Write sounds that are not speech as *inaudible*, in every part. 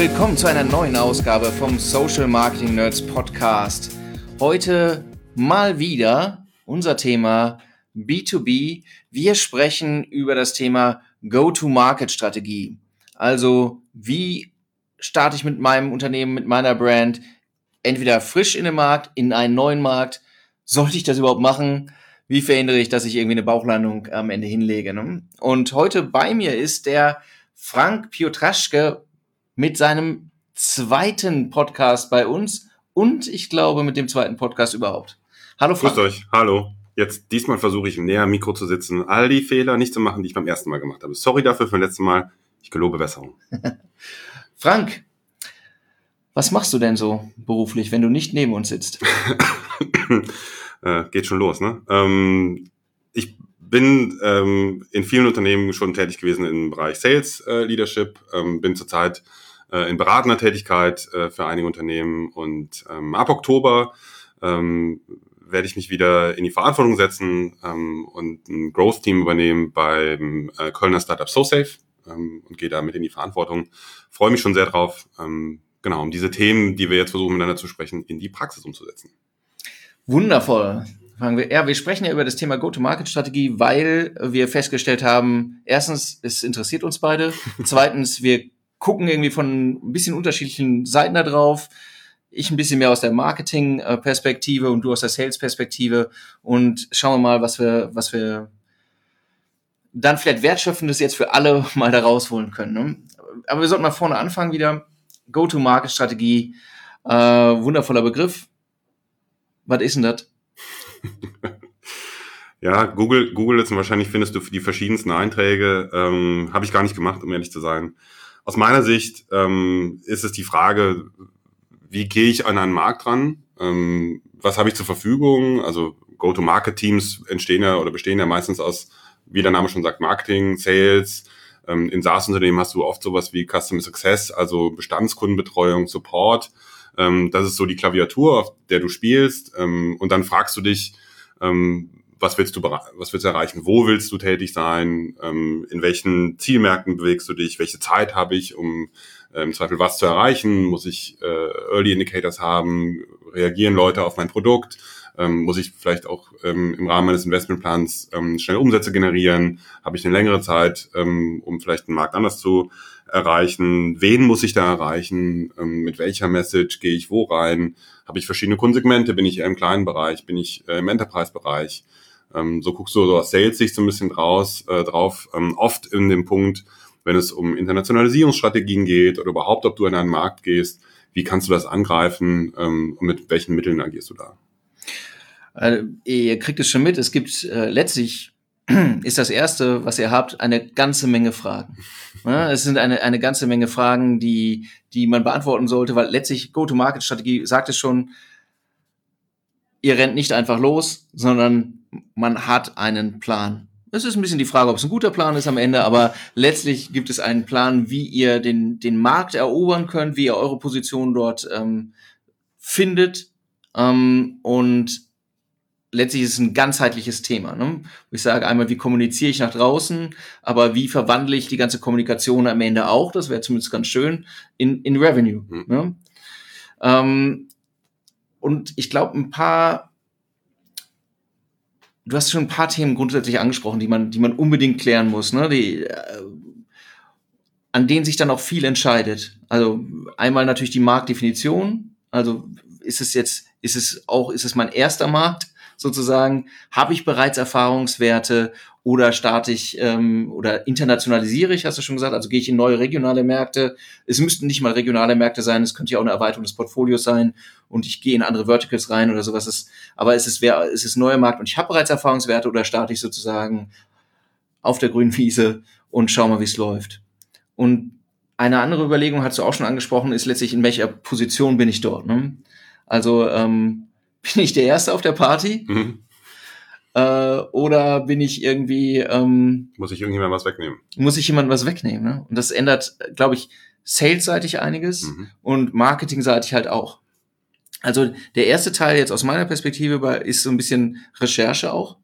Willkommen zu einer neuen Ausgabe vom Social Marketing Nerds Podcast. Heute mal wieder unser Thema B2B. Wir sprechen über das Thema Go-to-Market-Strategie. Also, wie starte ich mit meinem Unternehmen, mit meiner Brand entweder frisch in den Markt, in einen neuen Markt? Sollte ich das überhaupt machen? Wie verhindere ich, dass ich irgendwie eine Bauchlandung am Ende hinlege? Ne? Und heute bei mir ist der Frank Piotraschke mit seinem zweiten Podcast bei uns und ich glaube mit dem zweiten Podcast überhaupt. Hallo Frank. Grüßt euch, hallo. Jetzt diesmal versuche ich näher am Mikro zu sitzen, all die Fehler nicht zu machen, die ich beim ersten Mal gemacht habe. Sorry dafür für das letzte Mal. Ich gelobe Besserung. *laughs* Frank, was machst du denn so beruflich, wenn du nicht neben uns sitzt? *laughs* äh, geht schon los, ne? Ähm, ich bin ähm, in vielen Unternehmen schon tätig gewesen im Bereich Sales äh, Leadership, ähm, bin zurzeit in beratender Tätigkeit äh, für einige Unternehmen und ähm, ab Oktober ähm, werde ich mich wieder in die Verantwortung setzen ähm, und ein Growth-Team übernehmen beim äh, Kölner Startup SoSafe ähm, und gehe damit in die Verantwortung. Freue mich schon sehr drauf, ähm, genau, um diese Themen, die wir jetzt versuchen miteinander zu sprechen, in die Praxis umzusetzen. Wundervoll. Wir, ja, wir sprechen ja über das Thema Go-to-Market-Strategie, weil wir festgestellt haben, erstens, es interessiert uns beide. *laughs* Zweitens, wir gucken irgendwie von ein bisschen unterschiedlichen Seiten da drauf. Ich ein bisschen mehr aus der Marketing-Perspektive und du aus der Sales-Perspektive und schauen wir mal, was wir, was wir dann vielleicht Wertschöpfendes jetzt für alle *laughs* mal da rausholen können. Ne? Aber wir sollten mal vorne anfangen wieder. Go-to-Market-Strategie, äh, wundervoller Begriff. Was ist denn das? *laughs* ja, Google, Google jetzt wahrscheinlich findest du die verschiedensten Einträge. Ähm, Habe ich gar nicht gemacht, um ehrlich zu sein. Aus meiner Sicht ähm, ist es die Frage, wie gehe ich an einen Markt ran? Ähm, was habe ich zur Verfügung? Also Go-to-Market-Teams entstehen ja oder bestehen ja meistens aus, wie der Name schon sagt, Marketing, Sales. Ähm, in SaaS-Unternehmen hast du oft sowas wie Customer Success, also Bestandskundenbetreuung, Support. Ähm, das ist so die Klaviatur, auf der du spielst. Ähm, und dann fragst du dich, ähm, was willst du, was willst du erreichen? Wo willst du tätig sein? Ähm, in welchen Zielmärkten bewegst du dich? Welche Zeit habe ich, um äh, im Zweifel was zu erreichen? Muss ich äh, Early Indicators haben? Reagieren Leute auf mein Produkt? Ähm, muss ich vielleicht auch ähm, im Rahmen meines Investmentplans ähm, schnell Umsätze generieren? Habe ich eine längere Zeit, ähm, um vielleicht einen Markt anders zu erreichen? Wen muss ich da erreichen? Ähm, mit welcher Message gehe ich wo rein? Habe ich verschiedene Kundensegmente? Bin ich eher im kleinen Bereich? Bin ich äh, im Enterprise-Bereich? Ähm, so guckst du so aus Sales-Sicht so ein bisschen draus, äh, drauf. Ähm, oft in dem Punkt, wenn es um Internationalisierungsstrategien geht oder überhaupt, ob du in einen Markt gehst, wie kannst du das angreifen ähm, und mit welchen Mitteln agierst du da? Also, ihr kriegt es schon mit, es gibt äh, letztlich *clears throat* ist das erste, was ihr habt, eine ganze Menge Fragen. *laughs* Ja, es sind eine, eine ganze Menge Fragen, die, die man beantworten sollte, weil letztlich Go-to-Market-Strategie sagt es schon, ihr rennt nicht einfach los, sondern man hat einen Plan. Es ist ein bisschen die Frage, ob es ein guter Plan ist am Ende, aber letztlich gibt es einen Plan, wie ihr den, den Markt erobern könnt, wie ihr eure Position dort ähm, findet. Ähm, und letztlich ist es ein ganzheitliches Thema. Ne? Ich sage einmal, wie kommuniziere ich nach draußen, aber wie verwandle ich die ganze Kommunikation am Ende auch, das wäre zumindest ganz schön, in, in Revenue. Mhm. Ne? Ähm, und ich glaube, ein paar, du hast schon ein paar Themen grundsätzlich angesprochen, die man, die man unbedingt klären muss, ne? die, äh, an denen sich dann auch viel entscheidet. Also einmal natürlich die Marktdefinition. Also ist es jetzt, ist es auch, ist es mein erster Markt sozusagen? Habe ich bereits Erfahrungswerte oder starte ich ähm, oder internationalisiere ich, hast du schon gesagt, also gehe ich in neue regionale Märkte. Es müssten nicht mal regionale Märkte sein, es könnte ja auch eine Erweiterung des Portfolios sein und ich gehe in andere Verticals rein oder sowas. Ist, aber es ist, wer, es ist neuer Markt und ich habe bereits Erfahrungswerte oder starte ich sozusagen auf der grünen Wiese und schau mal, wie es läuft. Und eine andere Überlegung, hast du auch schon angesprochen, ist letztlich, in welcher Position bin ich dort. Ne? Also ähm, *laughs* bin ich der Erste auf der Party? Mhm. Äh, oder bin ich irgendwie. Ähm, muss ich irgendjemand was wegnehmen? Muss ich jemand was wegnehmen, ne? Und das ändert, glaube ich, salesseitig einiges mhm. und marketingseitig halt auch. Also der erste Teil jetzt aus meiner Perspektive ist so ein bisschen Recherche auch.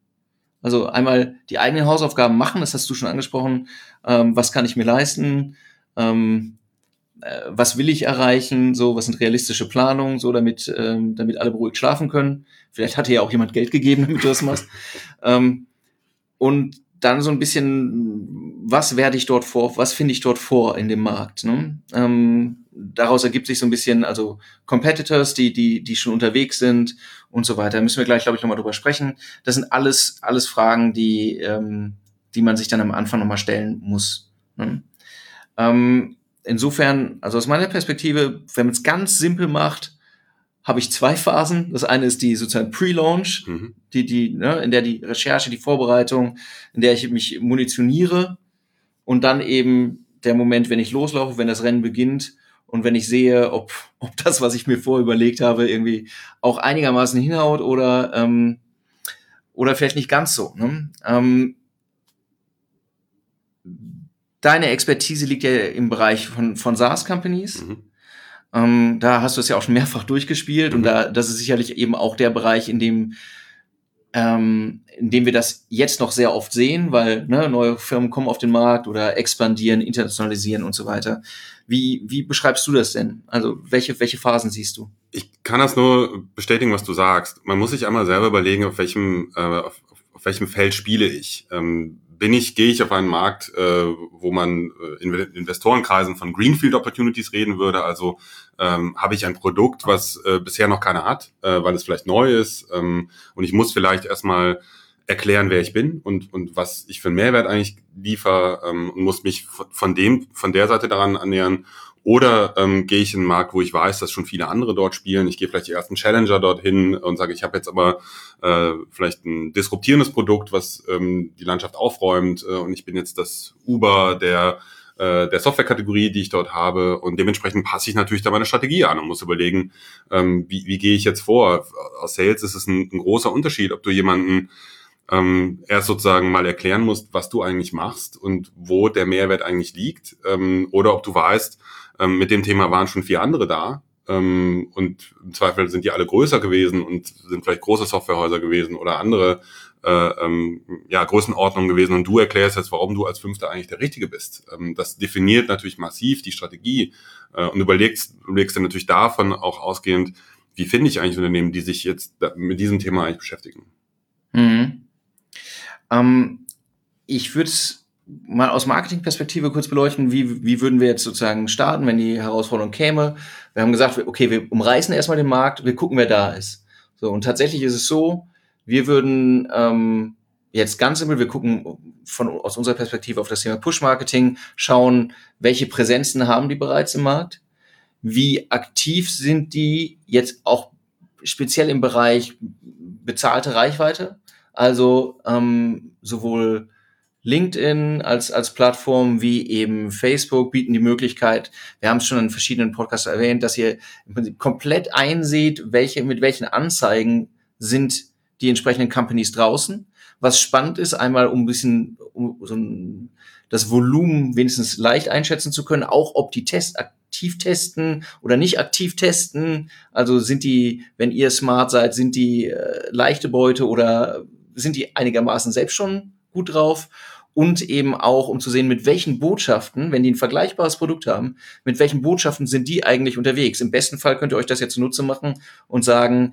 Also einmal die eigenen Hausaufgaben machen, das hast du schon angesprochen. Ähm, was kann ich mir leisten? Ähm, äh, was will ich erreichen, so, was sind realistische Planungen, so, damit, ähm, damit alle beruhigt schlafen können. Vielleicht hat dir ja auch jemand Geld gegeben, *laughs* damit du das machst. ähm, und dann so ein bisschen, was werde ich dort vor, was finde ich dort vor in dem Markt? Ne? Ähm, daraus ergibt sich so ein bisschen, also Competitors, die, die, die schon unterwegs sind und so weiter. Müssen wir gleich, glaube ich, nochmal drüber sprechen. Das sind alles, alles Fragen, die, ähm, die man sich dann am Anfang nochmal stellen muss. Ne? Ähm, insofern, also aus meiner Perspektive, wenn man es ganz simpel macht, habe ich zwei Phasen. Das eine ist die sozusagen Pre-Launch, mhm. die, die, ne, in der die Recherche, die Vorbereitung, in der ich mich munitioniere und dann eben der Moment, wenn ich loslaufe, wenn das Rennen beginnt und wenn ich sehe, ob, ob das, was ich mir vorüberlegt habe, irgendwie auch einigermaßen hinhaut oder, ähm, oder vielleicht nicht ganz so. Ne? Ähm, deine Expertise liegt ja im Bereich von, von SaaS-Companies. Mhm. Ähm, da hast du es ja auch schon mehrfach durchgespielt mhm. und da, das ist sicherlich eben auch der Bereich, in dem, ähm, in dem wir das jetzt noch sehr oft sehen, weil ne, neue Firmen kommen auf den Markt oder expandieren, internationalisieren und so weiter. Wie, wie beschreibst du das denn? Also welche, welche Phasen siehst du? Ich kann das nur bestätigen, was du sagst. Man muss sich einmal selber überlegen, auf welchem, äh, auf, auf welchem Feld spiele ich. Ähm, bin ich, gehe ich auf einen Markt, äh, wo man äh, in Investorenkreisen von Greenfield Opportunities reden würde. Also ähm, habe ich ein Produkt, was äh, bisher noch keiner hat, äh, weil es vielleicht neu ist ähm, und ich muss vielleicht erstmal erklären, wer ich bin und, und was ich für einen Mehrwert eigentlich liefere ähm, und muss mich von dem, von der Seite daran annähern oder ähm, gehe ich in einen Markt, wo ich weiß, dass schon viele andere dort spielen. Ich gehe vielleicht die ersten Challenger dorthin und sage, ich habe jetzt aber äh, vielleicht ein disruptierendes Produkt, was ähm, die Landschaft aufräumt äh, und ich bin jetzt das Uber der äh, der Softwarekategorie, die ich dort habe. Und dementsprechend passe ich natürlich da meine Strategie an und muss überlegen, ähm, wie, wie gehe ich jetzt vor. Aus Sales ist es ein, ein großer Unterschied, ob du jemanden ähm, erst sozusagen mal erklären musst, was du eigentlich machst und wo der Mehrwert eigentlich liegt, ähm, oder ob du weißt, ähm, mit dem Thema waren schon vier andere da. Ähm, und im Zweifel sind die alle größer gewesen und sind vielleicht große Softwarehäuser gewesen oder andere äh, ähm, ja, Größenordnungen gewesen. Und du erklärst jetzt, warum du als Fünfter eigentlich der Richtige bist. Ähm, das definiert natürlich massiv die Strategie äh, und überlegst, überlegst dann natürlich davon auch ausgehend, wie finde ich eigentlich Unternehmen, die sich jetzt mit diesem Thema eigentlich beschäftigen. Mhm. Ähm, ich würde es mal aus Marketingperspektive kurz beleuchten, wie, wie würden wir jetzt sozusagen starten, wenn die Herausforderung käme. Wir haben gesagt, okay, wir umreißen erstmal den Markt, wir gucken, wer da ist. So, und tatsächlich ist es so, wir würden ähm, jetzt ganz simpel, wir gucken von aus unserer Perspektive auf das Thema Push-Marketing, schauen, welche Präsenzen haben die bereits im Markt, wie aktiv sind die jetzt auch speziell im Bereich bezahlte Reichweite, also ähm, sowohl LinkedIn als, als Plattform wie eben Facebook bieten die Möglichkeit, wir haben es schon in verschiedenen Podcasts erwähnt, dass ihr im Prinzip komplett einseht, welche, mit welchen Anzeigen sind die entsprechenden Companies draußen. Was spannend ist, einmal um ein bisschen um so ein, das Volumen wenigstens leicht einschätzen zu können, auch ob die Test aktiv testen oder nicht aktiv testen. Also sind die, wenn ihr smart seid, sind die äh, leichte Beute oder sind die einigermaßen selbst schon gut drauf? Und eben auch, um zu sehen, mit welchen Botschaften, wenn die ein vergleichbares Produkt haben, mit welchen Botschaften sind die eigentlich unterwegs. Im besten Fall könnt ihr euch das jetzt zunutze machen und sagen,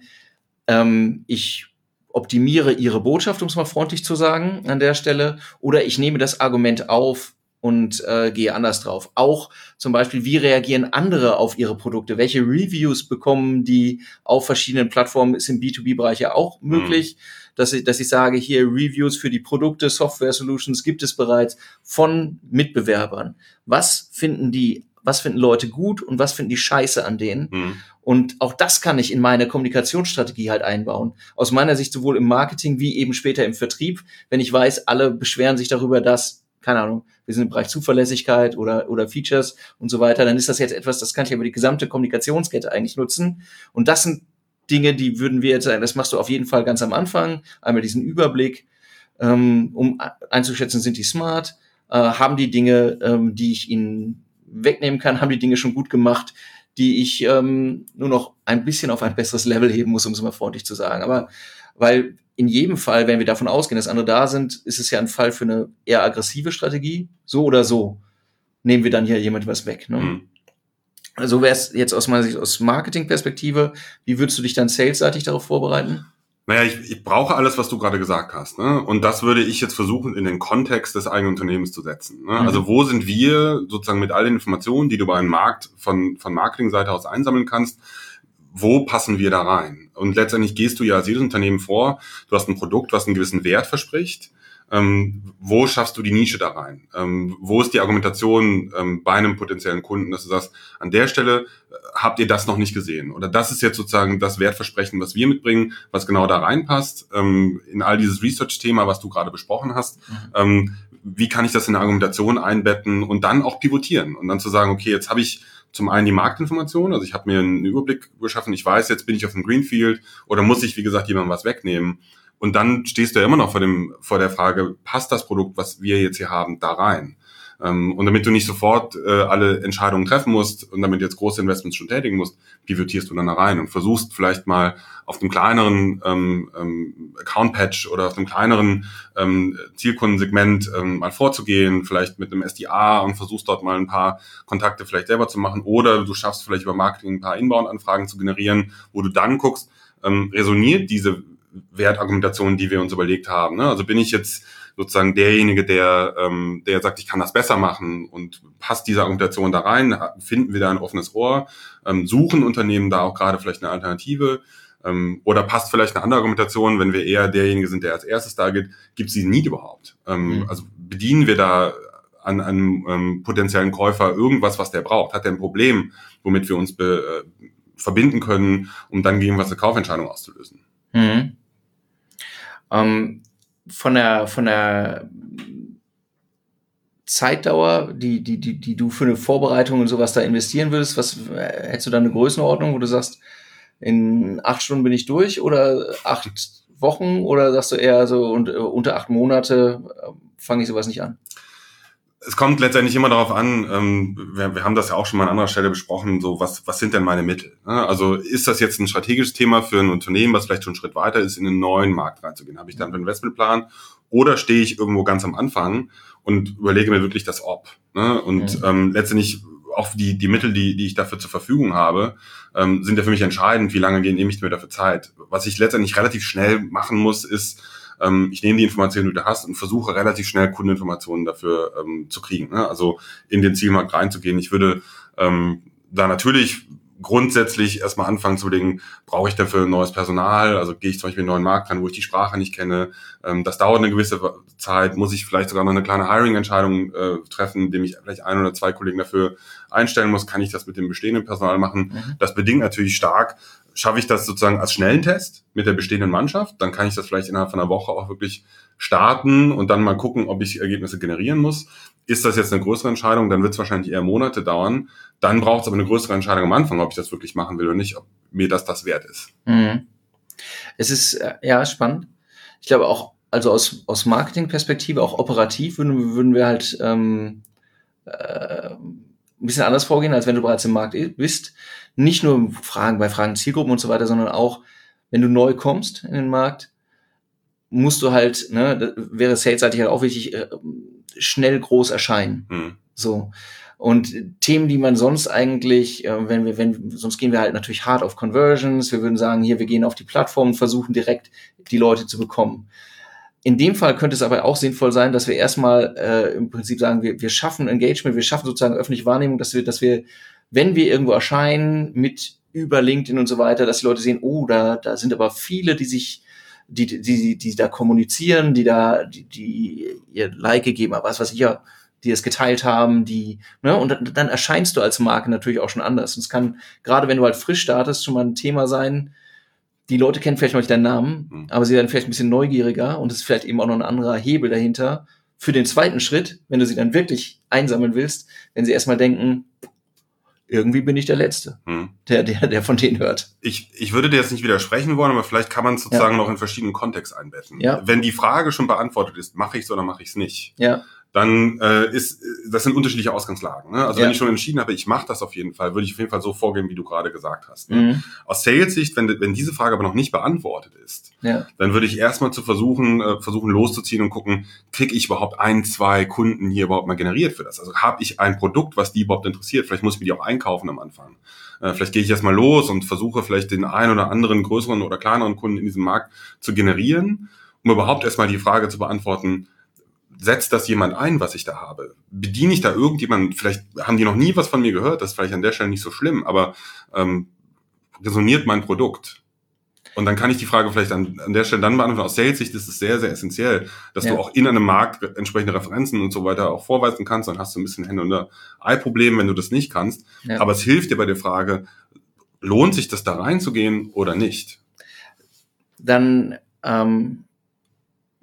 ähm, ich optimiere ihre Botschaft, um es mal freundlich zu sagen, an der Stelle, oder ich nehme das Argument auf und äh, gehe anders drauf. Auch zum Beispiel, wie reagieren andere auf ihre Produkte? Welche Reviews bekommen die auf verschiedenen Plattformen? Ist im B2B-Bereich ja auch möglich. Mhm dass ich, dass ich sage, hier Reviews für die Produkte, Software Solutions gibt es bereits von Mitbewerbern. Was finden die, was finden Leute gut und was finden die scheiße an denen? Mhm. Und auch das kann ich in meine Kommunikationsstrategie halt einbauen. Aus meiner Sicht sowohl im Marketing wie eben später im Vertrieb, wenn ich weiß, alle beschweren sich darüber, dass, keine Ahnung, wir sind im Bereich Zuverlässigkeit oder, oder Features und so weiter, dann ist das jetzt etwas, das kann ich über die gesamte Kommunikationskette eigentlich nutzen. Und das sind Dinge, die würden wir jetzt sagen, das machst du auf jeden Fall ganz am Anfang, einmal diesen Überblick, ähm, um einzuschätzen, sind die smart, äh, haben die Dinge, ähm, die ich ihnen wegnehmen kann, haben die Dinge schon gut gemacht, die ich ähm, nur noch ein bisschen auf ein besseres Level heben muss, um es mal freundlich zu sagen. Aber weil in jedem Fall, wenn wir davon ausgehen, dass andere da sind, ist es ja ein Fall für eine eher aggressive Strategie. So oder so nehmen wir dann hier jemand was weg. Ne? Mhm. Also wäre es jetzt aus meiner Sicht aus Marketing-Perspektive, wie würdest du dich dann salesseitig darauf vorbereiten? Naja, ich, ich brauche alles, was du gerade gesagt hast. Ne? Und das würde ich jetzt versuchen, in den Kontext des eigenen Unternehmens zu setzen. Ne? Mhm. Also wo sind wir sozusagen mit all den Informationen, die du bei einem Markt von, von Marketingseite aus einsammeln kannst, wo passen wir da rein? Und letztendlich gehst du ja als jedes Unternehmen vor, du hast ein Produkt, was einen gewissen Wert verspricht ähm, wo schaffst du die Nische da rein? Ähm, wo ist die Argumentation ähm, bei einem potenziellen Kunden, dass du sagst, an der Stelle äh, habt ihr das noch nicht gesehen? Oder das ist jetzt sozusagen das Wertversprechen, was wir mitbringen, was genau da reinpasst, ähm, in all dieses Research-Thema, was du gerade besprochen hast. Mhm. Ähm, wie kann ich das in eine Argumentation einbetten und dann auch pivotieren und dann zu sagen, okay, jetzt habe ich zum einen die Marktinformation, also ich habe mir einen Überblick geschaffen, ich weiß, jetzt bin ich auf dem Greenfield oder muss ich, wie gesagt, jemandem was wegnehmen. Und dann stehst du ja immer noch vor, dem, vor der Frage, passt das Produkt, was wir jetzt hier haben, da rein? Ähm, und damit du nicht sofort äh, alle Entscheidungen treffen musst und damit jetzt große Investments schon tätigen musst, pivotierst du dann da rein und versuchst vielleicht mal auf einem kleineren ähm, ähm, Account-Patch oder auf einem kleineren ähm, Zielkundensegment ähm, mal vorzugehen, vielleicht mit einem SDA und versuchst dort mal ein paar Kontakte vielleicht selber zu machen oder du schaffst vielleicht über Marketing ein paar Inbound-Anfragen zu generieren, wo du dann guckst, ähm, resoniert diese Wertargumentation, die wir uns überlegt haben. Ne? Also bin ich jetzt sozusagen derjenige, der, ähm, der sagt, ich kann das besser machen und passt diese Argumentation da rein, finden wir da ein offenes Ohr, ähm, suchen Unternehmen da auch gerade vielleicht eine Alternative ähm, oder passt vielleicht eine andere Argumentation, wenn wir eher derjenige sind, der als erstes da geht, gibt es diesen Need überhaupt? Ähm, mhm. Also bedienen wir da an einem ähm, potenziellen Käufer irgendwas, was der braucht? Hat er ein Problem, womit wir uns be, äh, verbinden können, um dann gegen was eine Kaufentscheidung auszulösen? Mhm. Ähm, von der, von der Zeitdauer, die, die, die, die du für eine Vorbereitung und sowas da investieren würdest, was hättest du da eine Größenordnung, wo du sagst, in acht Stunden bin ich durch oder acht Wochen oder sagst du eher so und, äh, unter acht Monate äh, fange ich sowas nicht an? Es kommt letztendlich immer darauf an, ähm, wir, wir haben das ja auch schon mal an anderer Stelle besprochen, so was, was sind denn meine Mittel? Ne? Also ist das jetzt ein strategisches Thema für ein Unternehmen, was vielleicht schon einen Schritt weiter ist, in einen neuen Markt reinzugehen? Habe ich dann einen Investmentplan oder stehe ich irgendwo ganz am Anfang und überlege mir wirklich das Ob? Ne? Und mhm. ähm, letztendlich auch die, die Mittel, die, die ich dafür zur Verfügung habe, ähm, sind ja für mich entscheidend, wie lange nehme ich mir dafür Zeit. Was ich letztendlich relativ schnell machen muss, ist, ähm, ich nehme die Informationen, die du hast und versuche relativ schnell Kundeninformationen dafür ähm, zu kriegen. Ne? Also in den Zielmarkt reinzugehen. Ich würde ähm, da natürlich grundsätzlich erstmal anfangen zu überlegen, brauche ich dafür neues Personal? Also gehe ich zum Beispiel in einen neuen Markt rein, wo ich die Sprache nicht kenne. Ähm, das dauert eine gewisse Zeit. Muss ich vielleicht sogar noch eine kleine Hiring-Entscheidung äh, treffen, indem ich vielleicht ein oder zwei Kollegen dafür einstellen muss? Kann ich das mit dem bestehenden Personal machen? Mhm. Das bedingt natürlich stark, schaffe ich das sozusagen als schnellen Test mit der bestehenden Mannschaft, dann kann ich das vielleicht innerhalb von einer Woche auch wirklich starten und dann mal gucken, ob ich Ergebnisse generieren muss. Ist das jetzt eine größere Entscheidung, dann wird es wahrscheinlich eher Monate dauern. Dann braucht es aber eine größere Entscheidung am Anfang, ob ich das wirklich machen will oder nicht, ob mir das das wert ist. Mhm. Es ist äh, ja spannend. Ich glaube auch, also aus, aus Marketingperspektive, auch operativ würden, würden wir halt ähm, äh, ein bisschen anders vorgehen, als wenn du bereits im Markt bist. Nicht nur Fragen bei Fragen Zielgruppen und so weiter, sondern auch, wenn du neu kommst in den Markt, musst du halt, ne, wäre salesseitig halt auch wichtig, äh, schnell groß erscheinen. Mhm. So. Und Themen, die man sonst eigentlich, äh, wenn wir, wenn, sonst gehen wir halt natürlich hart auf Conversions. Wir würden sagen, hier, wir gehen auf die Plattform und versuchen direkt die Leute zu bekommen. In dem Fall könnte es aber auch sinnvoll sein, dass wir erstmal äh, im Prinzip sagen, wir, wir schaffen Engagement, wir schaffen sozusagen öffentliche Wahrnehmung, dass wir, dass wir, wenn wir irgendwo erscheinen, mit über LinkedIn und so weiter, dass die Leute sehen, oh, da, da sind aber viele, die sich, die, die, die, die da kommunizieren, die da, die, die ihr Like gegeben haben, was weiß ich ja, die es geteilt haben, die, ne, und dann, dann erscheinst du als Marke natürlich auch schon anders. Und es kann, gerade wenn du halt frisch startest, schon mal ein Thema sein, die Leute kennen vielleicht noch nicht deinen Namen, mhm. aber sie werden vielleicht ein bisschen neugieriger und es ist vielleicht eben auch noch ein anderer Hebel dahinter für den zweiten Schritt, wenn du sie dann wirklich einsammeln willst, wenn sie erstmal denken, irgendwie bin ich der Letzte, mhm. der, der, der von denen hört. Ich, ich würde dir jetzt nicht widersprechen wollen, aber vielleicht kann man es sozusagen ja. noch in verschiedenen Kontext einbetten. Ja. Wenn die Frage schon beantwortet ist, mache ich es oder mache ich es nicht, ja dann äh, ist das sind unterschiedliche Ausgangslagen. Ne? Also Ja. wenn ich schon entschieden habe, ich mache das auf jeden Fall, würde ich auf jeden Fall so vorgehen, wie du gerade gesagt hast. Ne? Mhm. Aus Sales-Sicht, wenn, wenn diese Frage aber noch nicht beantwortet ist, Ja. dann würde ich erstmal zu versuchen, äh, versuchen loszuziehen und gucken, kriege ich überhaupt ein, zwei Kunden hier überhaupt mal generiert für das? Also habe ich ein Produkt, was die überhaupt interessiert? Vielleicht muss ich mir die auch einkaufen am Anfang. Äh, vielleicht gehe ich erstmal los und versuche vielleicht den einen oder anderen größeren oder kleineren Kunden in diesem Markt zu generieren, um überhaupt erstmal die Frage zu beantworten, setzt das jemand ein, was ich da habe? Bediene ich da irgendjemanden? Vielleicht haben die noch nie was von mir gehört, das ist vielleicht an der Stelle nicht so schlimm, aber ähm, resoniert mein Produkt? Und dann kann ich die Frage vielleicht an, an der Stelle dann beantworten. Aus Sales-Sicht ist es sehr, sehr essentiell, dass Ja. du auch in einem Markt entsprechende Referenzen und so weiter auch vorweisen kannst. Dann hast du ein bisschen Hände- und Ei-Problem, wenn du das nicht kannst. Ja. Aber es hilft dir bei der Frage, lohnt sich das da reinzugehen oder nicht? Dann, ähm,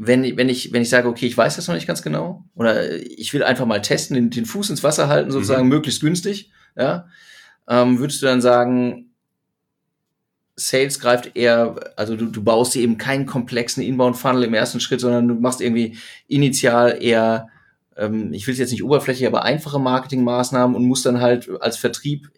wenn, wenn, ich, wenn ich sage, okay, ich weiß das noch nicht ganz genau, oder ich will einfach mal testen, den, den Fuß ins Wasser halten, sozusagen möglichst günstig, ja, ähm, würdest du dann sagen, Sales greift eher, also du, du baust dir eben keinen komplexen Inbound-Funnel im ersten Schritt, sondern du machst irgendwie initial eher, ähm, ich will es jetzt nicht oberflächlich, aber einfache Marketingmaßnahmen und musst dann halt als Vertrieb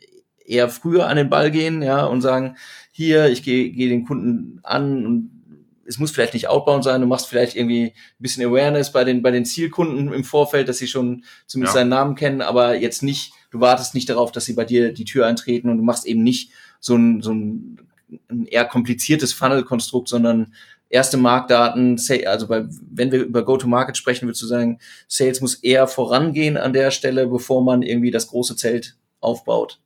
eher früher an den Ball gehen, ja, und sagen, hier, ich gehe geh den Kunden an und es muss vielleicht nicht outbound sein, du machst vielleicht irgendwie ein bisschen Awareness bei den, bei den Zielkunden im Vorfeld, dass sie schon zumindest Ja. seinen Namen kennen, aber jetzt nicht, du wartest nicht darauf, dass sie bei dir die Tür eintreten und du machst eben nicht so ein, so ein, ein eher kompliziertes Funnel-Konstrukt, sondern erste Marktdaten, also bei, wenn wir über Go-to-Market sprechen, würdest du sagen, Sales muss eher vorangehen an der Stelle, bevor man irgendwie das große Zelt aufbaut.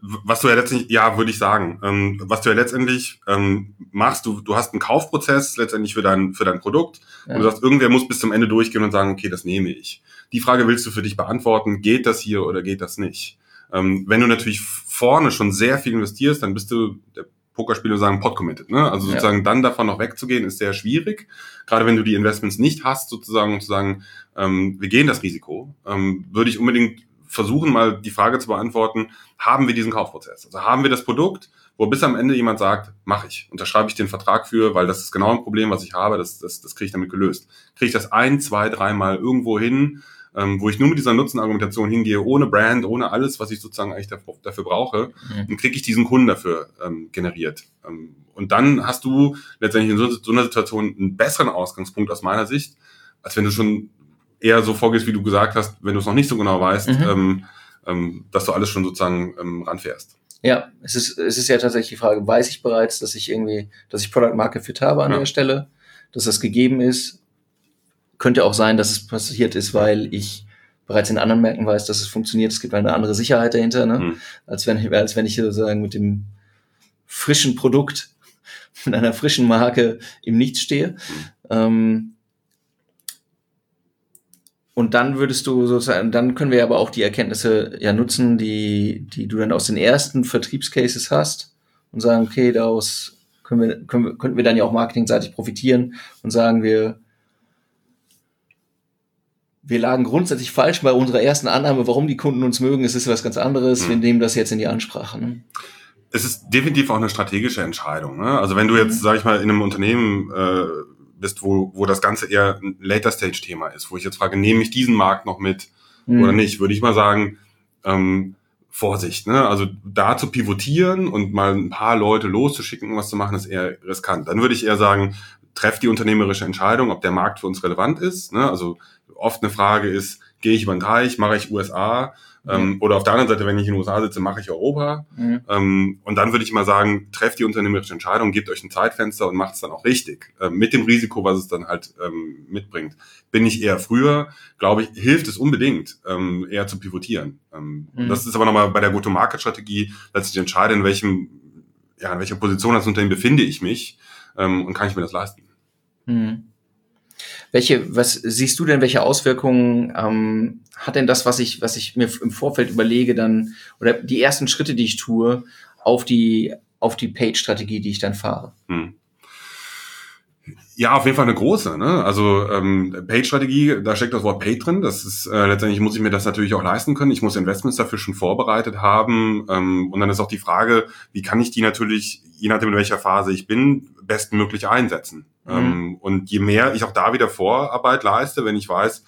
Was du ja letztendlich, ja, würde ich sagen, ähm, was du ja letztendlich ähm, machst, du, du hast einen Kaufprozess letztendlich für dein, für dein Produkt Ja. und du sagst, irgendwer muss bis zum Ende durchgehen und sagen, okay, das nehme ich. Die Frage willst du für dich beantworten, geht das hier oder geht das nicht? Ähm, wenn du natürlich vorne schon sehr viel investierst, dann bist du, der Pokerspieler sagen, pot committed, ne? Also Ja. sozusagen dann davon noch wegzugehen, ist sehr schwierig. Gerade wenn du die Investments nicht hast, sozusagen, und zu sagen, ähm, wir gehen das Risiko, ähm, würde ich unbedingt versuchen, mal die Frage zu beantworten, haben wir diesen Kaufprozess? Also haben wir das Produkt, wo bis am Ende jemand sagt, mache ich, unterschreibe ich den Vertrag für, weil das ist genau ein Problem, was ich habe, das, das, das kriege ich damit gelöst. Kriege ich das ein, zwei, dreimal irgendwo hin, ähm, wo ich nur mit dieser Nutzenargumentation hingehe, ohne Brand, ohne alles, was ich sozusagen eigentlich dafür, dafür brauche, Mhm. dann kriege ich diesen Kunden dafür ähm, generiert. Ähm, und dann hast du letztendlich in so, so einer Situation einen besseren Ausgangspunkt aus meiner Sicht, als wenn du schon eher so vorgehst, wie du gesagt hast, wenn du es noch nicht so genau weißt, Mhm. ähm, ähm, dass du alles schon sozusagen ähm, ranfährst. Ja, es ist, es ist ja tatsächlich die Frage, weiß ich bereits, dass ich irgendwie, dass ich Product Market Fit habe an Ja. der Stelle, dass das gegeben ist. Könnte auch sein, dass es passiert ist, weil ich bereits in anderen Märkten weiß, dass es funktioniert. Es gibt eine andere Sicherheit dahinter, ne? Mhm. als, wenn, ich- als wenn ich sozusagen mit dem frischen Produkt, *laughs* mit einer frischen Marke im Nichts stehe. Ähm, und dann würdest du sozusagen, dann können wir aber auch die Erkenntnisse ja nutzen, die, die du dann aus den ersten Vertriebscases hast und sagen, okay, daraus können wir, können wir, könnten wir dann ja auch marketingseitig profitieren und sagen, wir, wir lagen grundsätzlich falsch bei unserer ersten Annahme, warum die Kunden uns mögen. Es ist was ganz anderes. Mhm. Wir nehmen das jetzt in die Ansprache. Ne? Es ist definitiv auch eine strategische Entscheidung. Ne? Also wenn du jetzt, sag ich mal, in einem Unternehmen äh, bist, wo, wo das Ganze eher ein Later-Stage-Thema ist, wo ich jetzt frage, nehme ich diesen Markt noch mit Mhm. oder nicht, würde ich mal sagen, ähm, Vorsicht. Ne? Also da zu pivotieren und mal ein paar Leute loszuschicken, um was zu machen, ist eher riskant. Dann würde ich eher sagen, treff die unternehmerische Entscheidung, ob der Markt für uns relevant ist. Ne? Also oft eine Frage ist, gehe ich über den Teich, mache ich USA? Ähm, oder auf der anderen Seite, wenn ich in den USA sitze, mache ich Europa. Mhm. Ähm, und dann würde ich mal sagen, trefft die unternehmerische Entscheidung, gebt euch ein Zeitfenster und macht es dann auch richtig. Ähm, mit dem Risiko, was es dann halt ähm, mitbringt. Bin ich eher früher, glaube ich, hilft es unbedingt, ähm, eher zu pivotieren. Ähm, Mhm. Das ist aber nochmal bei der Go-to-Market-Strategie letztlich entscheidend, in welchem, ja, in welcher Position als Unternehmen befinde ich mich ähm, und kann ich mir das leisten. Mhm. Welche, was siehst du denn, welche Auswirkungen ähm, hat denn das, was ich, was ich mir im Vorfeld überlege, dann, oder die ersten Schritte, die ich tue, auf die, auf die Page-Strategie, die ich dann fahre? Hm. Ja, auf jeden Fall eine große. Ne? Also ähm, Paid-Strategie, da steckt das Wort Paid drin. Das ist äh, letztendlich muss ich mir das natürlich auch leisten können. Ich muss Investments dafür schon vorbereitet haben. Ähm, und dann ist auch die Frage, wie kann ich die natürlich, je nachdem in welcher Phase ich bin, bestmöglich einsetzen. Mhm. Ähm, und je mehr ich auch da wieder Vorarbeit leiste, wenn ich weiß,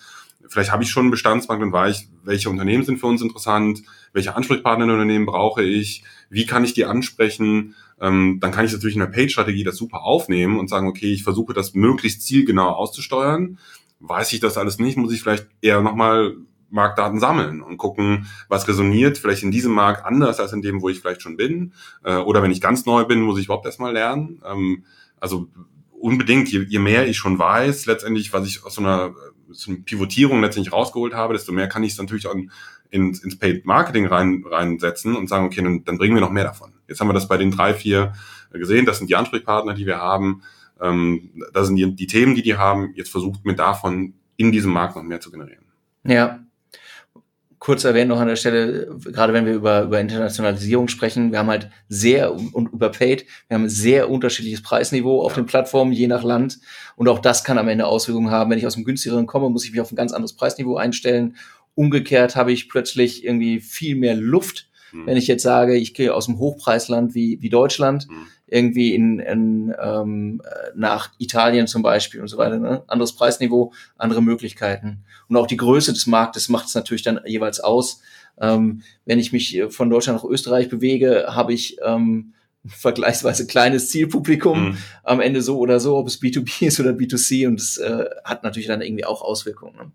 vielleicht habe ich schon einen Bestandsmarkt und weiß, welche Unternehmen sind für uns interessant, welche Ansprechpartner in Unternehmen brauche ich, wie kann ich die ansprechen, ähm, dann kann ich natürlich in der Page-Strategie das super aufnehmen und sagen, okay, ich versuche das möglichst zielgenau auszusteuern. Weiß ich das alles nicht, muss ich vielleicht eher nochmal Marktdaten sammeln und gucken, was resoniert vielleicht in diesem Markt anders als in dem, wo ich vielleicht schon bin. Äh, oder wenn ich ganz neu bin, muss ich überhaupt erstmal lernen. Ähm, also unbedingt, je, je mehr ich schon weiß, letztendlich, was ich aus so einer, so einer Pivotierung letztendlich rausgeholt habe, desto mehr kann ich es natürlich auch ins, ins Paid Marketing rein, reinsetzen und sagen, okay, dann, dann bringen wir noch mehr davon. Jetzt haben wir das bei den drei, vier gesehen, das sind die Ansprechpartner, die wir haben, ähm, das sind die, die Themen, die die haben. Jetzt versucht mir davon in diesem Markt noch mehr zu generieren. Ja, kurz erwähnen noch an der Stelle, gerade wenn wir über, über Internationalisierung sprechen, wir haben halt sehr und über Paid, wir haben ein sehr unterschiedliches Preisniveau auf ja. den Plattformen, je nach Land. Und auch das kann am Ende Auswirkungen haben. Wenn ich aus dem günstigeren komme, muss ich mich auf ein ganz anderes Preisniveau einstellen. Umgekehrt habe ich plötzlich irgendwie viel mehr Luft, hm. wenn ich jetzt sage, ich gehe aus dem Hochpreisland wie, wie Deutschland. Hm irgendwie in, in ähm, nach Italien zum Beispiel und so weiter. Ne? Anderes Preisniveau, andere Möglichkeiten. Und auch die Größe des Marktes macht es natürlich dann jeweils aus. Ähm, wenn ich mich von Deutschland nach Österreich bewege, habe ich ähm, *laughs* vergleichsweise kleines Zielpublikum mhm. am Ende so oder so, ob es B2B *laughs* ist oder B2C und es äh, hat natürlich dann irgendwie auch Auswirkungen. Ne?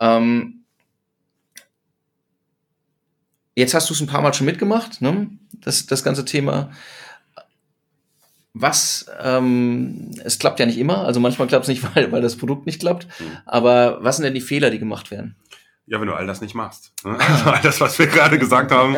Ähm, jetzt hast du es ein paar Mal schon mitgemacht, ne? das, das ganze Thema was, ähm, es klappt ja nicht immer, also manchmal klappt es nicht, *laughs* weil, weil das Produkt nicht klappt, mhm. aber was sind denn die Fehler, die gemacht werden? Ja, wenn du all das nicht machst. Ne? Also *laughs* all das, was wir gerade gesagt haben,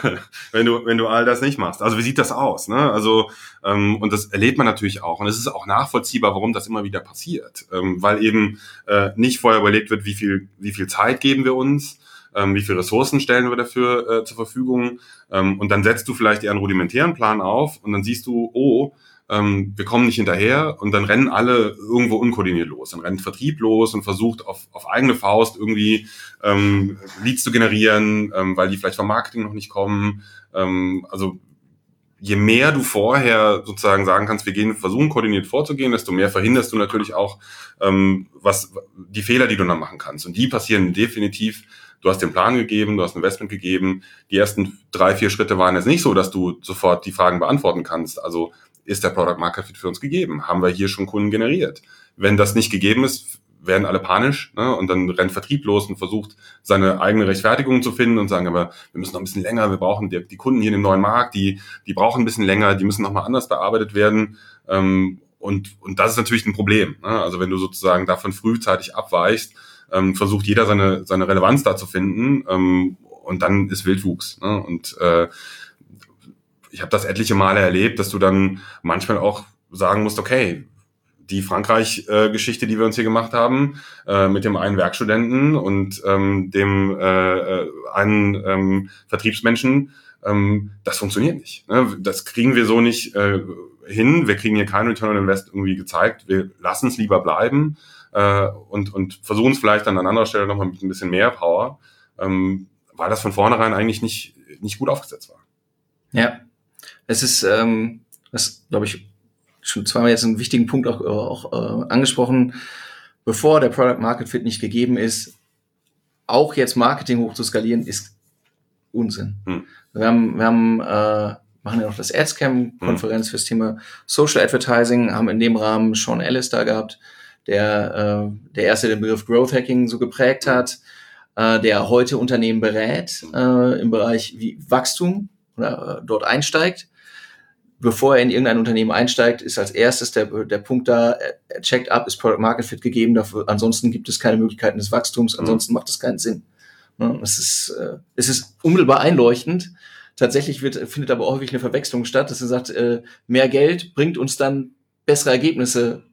*laughs* wenn du, wenn du all das nicht machst. Also wie sieht das aus? Ne? Also, ähm, und das erlebt man natürlich auch. Und es ist auch nachvollziehbar, warum das immer wieder passiert. Ähm, weil eben äh, nicht vorher überlegt wird, wie viel, wie viel Zeit geben wir uns, ähm, wie viele Ressourcen stellen wir dafür äh, zur Verfügung. Ähm, und dann setzt du vielleicht eher einen rudimentären Plan auf und dann siehst du, oh, ähm, wir kommen nicht hinterher und dann rennen alle irgendwo unkoordiniert los. Dann rennt Vertrieb los und versucht auf, auf eigene Faust irgendwie ähm, Leads zu generieren, ähm, weil die vielleicht vom Marketing noch nicht kommen. Ähm, also je mehr du vorher sozusagen sagen kannst, wir gehen, versuchen koordiniert vorzugehen, desto mehr verhinderst du natürlich auch ähm, was die Fehler, die du dann machen kannst. Und die passieren definitiv du hast den Plan gegeben, du hast ein Investment gegeben. Die ersten drei, vier Schritte waren jetzt nicht so, dass du sofort die Fragen beantworten kannst. Also ist der Product Market Fit für uns gegeben? Haben wir hier schon Kunden generiert? Wenn das nicht gegeben ist, werden alle panisch ne? und dann rennt Vertrieb los und versucht, seine eigene Rechtfertigung zu finden und sagen, aber wir müssen noch ein bisschen länger, wir brauchen die, die Kunden hier in dem neuen Markt, die, die brauchen ein bisschen länger, die müssen nochmal anders bearbeitet werden. Ähm, und, und das ist natürlich ein Problem. Ne? Also wenn du sozusagen davon frühzeitig abweichst, ähm, versucht jeder seine, seine Relevanz da zu finden ähm, und dann ist Wildwuchs. Ne? Und äh, ich habe das etliche Male erlebt, dass du dann manchmal auch sagen musst, okay, die Frankreich-Geschichte, die wir uns hier gemacht haben, äh, mit dem einen Werkstudenten und ähm, dem äh, äh, einen ähm, Vertriebsmenschen, ähm, das funktioniert nicht. Ne? Das kriegen wir so nicht äh, hin. Wir kriegen hier keinen Return on Invest irgendwie gezeigt. Wir lassen es lieber bleiben äh, und, und versuchen es vielleicht dann an anderer Stelle nochmal mit ein bisschen mehr Power, ähm, weil das von vornherein eigentlich nicht, nicht gut aufgesetzt war. Ja, es ist, ähm, das glaube ich, schon zweimal jetzt einen wichtigen Punkt auch, auch äh, angesprochen, bevor der Product Market Fit nicht gegeben ist, auch jetzt Marketing hoch zu skalieren, ist Unsinn. Hm. Wir haben, wir haben äh, machen ja noch das AdsCam-Konferenz hm. fürs Thema Social Advertising, haben in dem Rahmen Sean Ellis da gehabt, der, äh, der erste den Begriff Growth Hacking so geprägt hat, äh, der heute Unternehmen berät äh, im Bereich wie Wachstum oder äh, dort einsteigt. Bevor er in irgendein Unternehmen einsteigt, ist als erstes der, der Punkt da, er checkt ab, ist Product Market Fit gegeben, dafür, ansonsten gibt es keine Möglichkeiten des Wachstums, ansonsten mhm. macht es keinen Sinn. Ne, es ist, äh, es ist unmittelbar einleuchtend. Tatsächlich wird, findet aber häufig eine Verwechslung statt, dass er sagt, äh, mehr Geld bringt uns dann bessere Ergebnisse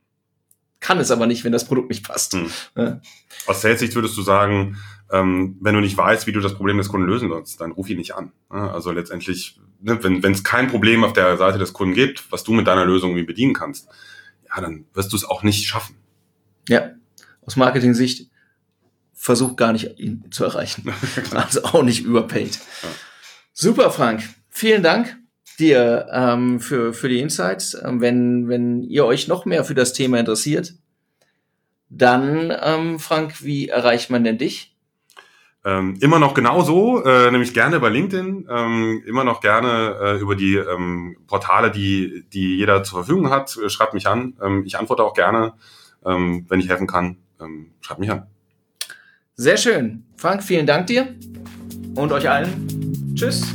kann es aber nicht, wenn das Produkt nicht passt. Hm. Ja. Aus Sales-Sicht würdest du sagen, ähm, wenn du nicht weißt, wie du das Problem des Kunden lösen sollst, dann ruf ihn nicht an. Also letztendlich, ne, wenn es kein Problem auf der Seite des Kunden gibt, was du mit deiner Lösung irgendwie bedienen kannst, ja, dann wirst du es auch nicht schaffen. Ja, aus Marketing-Sicht versuch gar nicht ihn zu erreichen. *laughs* also auch nicht überpaid. Ja. Super, Frank. Vielen Dank dir ähm, für, für die Insights. Ähm, wenn, wenn ihr euch noch mehr für das Thema interessiert, Dann, ähm, Frank, wie erreicht man denn dich? Ähm, immer noch genauso, äh, nämlich gerne über LinkedIn, ähm, immer noch gerne äh, über die ähm, Portale, die, die jeder zur Verfügung hat. Schreibt mich an. Ähm, ich antworte auch gerne, ähm, wenn ich helfen kann. Ähm, schreibt mich an. Sehr schön. Frank, vielen Dank dir und euch allen. Tschüss.